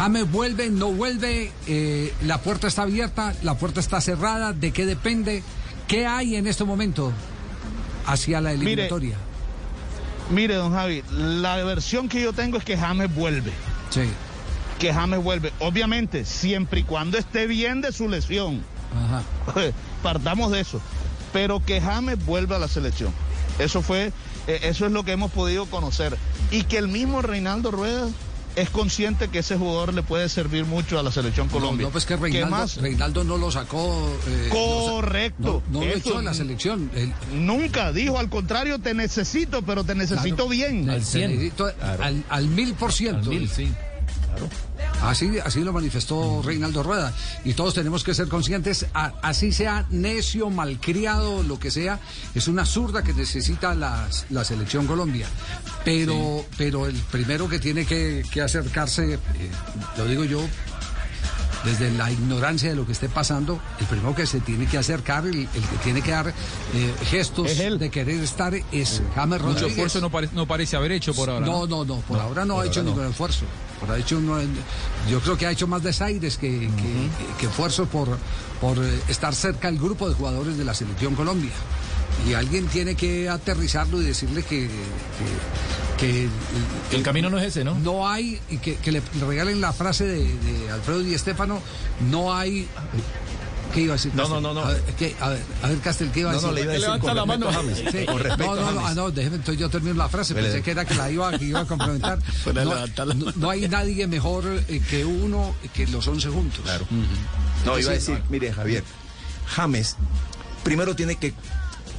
James vuelve, no vuelve, eh, la puerta está abierta, la puerta está cerrada, ¿de qué depende? ¿Qué hay en este momento hacia la eliminatoria? Mire, don Javi, la versión que yo tengo es que James vuelve. Sí. Que James vuelve. Obviamente, siempre y cuando esté bien de su lesión. Ajá. Partamos de eso. Pero que James vuelva a la selección. Eso fue, eh, eso es lo que hemos podido conocer. Y que el mismo Reinaldo Rueda es consciente que ese jugador le puede servir mucho a la selección Colombia. No, no pues que ¿Qué Reinaldo, más? Reinaldo no lo sacó. eh, Correcto. No, no lo echó en la selección. Él- Nunca dijo, al contrario, te necesito, pero te necesito bien. Al, necesito- al- al mil por ciento. Así, así lo manifestó Reinaldo Rueda. Y todos tenemos que ser conscientes, a- así sea necio, malcriado, lo que sea, es una zurda que necesita las- la selección Colombia. Pero, pero el primero que tiene que, que acercarse, eh, lo digo yo, desde la ignorancia de lo que esté pasando, el primero que se tiene que acercar, el, el que tiene que dar eh, gestos de querer estar es James Mucho Rodríguez. esfuerzo no, pare- no parece haber hecho por ahora. No, no, no, por ahora no ha hecho ningún esfuerzo. Por ha hecho uno- yo creo que ha hecho más desaires que, que, que esfuerzo por, por eh, estar cerca del grupo de jugadores de la selección Colombia. Y alguien tiene que aterrizarlo y decirle que, que, que El camino no es ese, ¿no? no hay, y que, que le regalen la frase de, de Alfredo Di Stéfano, no hay... ¿Qué iba a decir? No, Castel? no, no, no. A ver, ¿qué? a ver, a ver, Castel, ¿qué iba a No, decir? no, le iba a decir Levanta con la mano. James. Sí. Con respeto no, no, a no, ah, no, déjeme, entonces yo termino la frase, pensé que era que la iba, que iba a complementar. No, no- no hay nadie mejor eh, que uno, que los 11 juntos. Claro. No, iba a decir, mire, Javier, James primero tiene que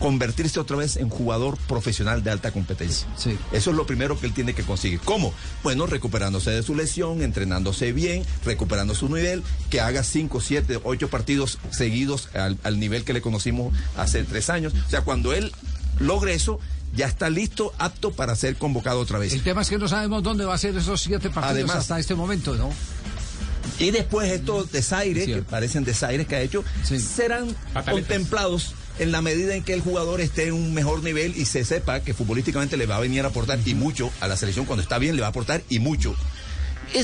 convertirse otra vez en jugador profesional de alta competencia. Sí. Eso es lo primero que él tiene que conseguir. ¿Cómo? Bueno, recuperándose de su lesión, entrenándose bien, recuperando su nivel, que haga 5, 7, 8 partidos seguidos al, al nivel que le conocimos hace tres años. O sea, cuando él logre eso, ya está listo, apto para ser convocado otra vez. El tema es que no sabemos dónde va a ser esos siete partidos Además- hasta este momento, ¿no? Y después estos desaires, que parecen desaires que ha hecho, Sí. serán contemplados en la medida en que el jugador esté en un mejor nivel y se sepa que futbolísticamente le va a venir a aportar y mucho a la selección cuando está bien le va a aportar y mucho.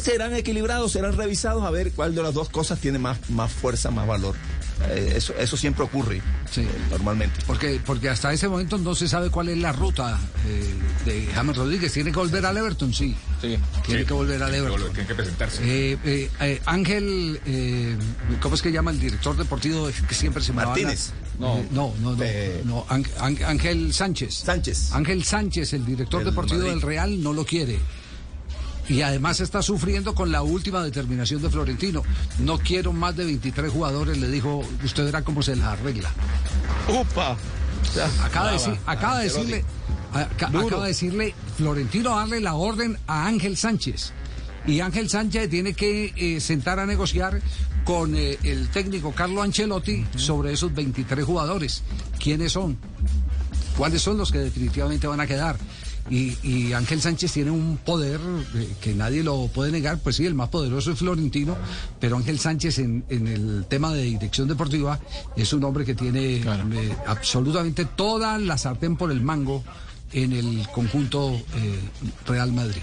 Serán equilibrados, serán revisados a ver cuál de las dos cosas tiene más, más fuerza, más valor. Eh, eso, eso siempre ocurre Sí. eh, normalmente. Porque, porque hasta ese momento no se sabe cuál es la ruta eh, de James Rodríguez. ¿Tiene que volver al Everton? Sí. Sí. Tiene que volver al Everton. Tiene que presentarse. Eh, eh, eh, Ángel, eh, ¿cómo es que llama el director deportivo que siempre se me Martínez. No, no, no, no, no, Ángel- Sánchez. Sánchez. Ángel Sánchez, el director deportivo Madrid. del Real, no lo quiere. Y además está sufriendo con la última determinación de Florentino. No quiero más de 23 jugadores, le dijo, usted verá cómo se las arregla. Upa. Acaba, de, decir- acaba de decirle, Duro. acaba de decirle Florentino darle la orden a Ángel Sánchez. Y Ángel Sánchez tiene que eh, sentar a negociar con eh, el técnico Carlo Ancelotti sobre esos 23 jugadores. ¿Quiénes son? ¿Cuáles son los que definitivamente van a quedar? Y, y Ángel Sánchez tiene un poder eh, que nadie lo puede negar, pues sí, el más poderoso es Florentino, pero Ángel Sánchez en, en el tema de dirección deportiva es un hombre que tiene eh, absolutamente toda la sartén por el mango en el conjunto eh, Real Madrid.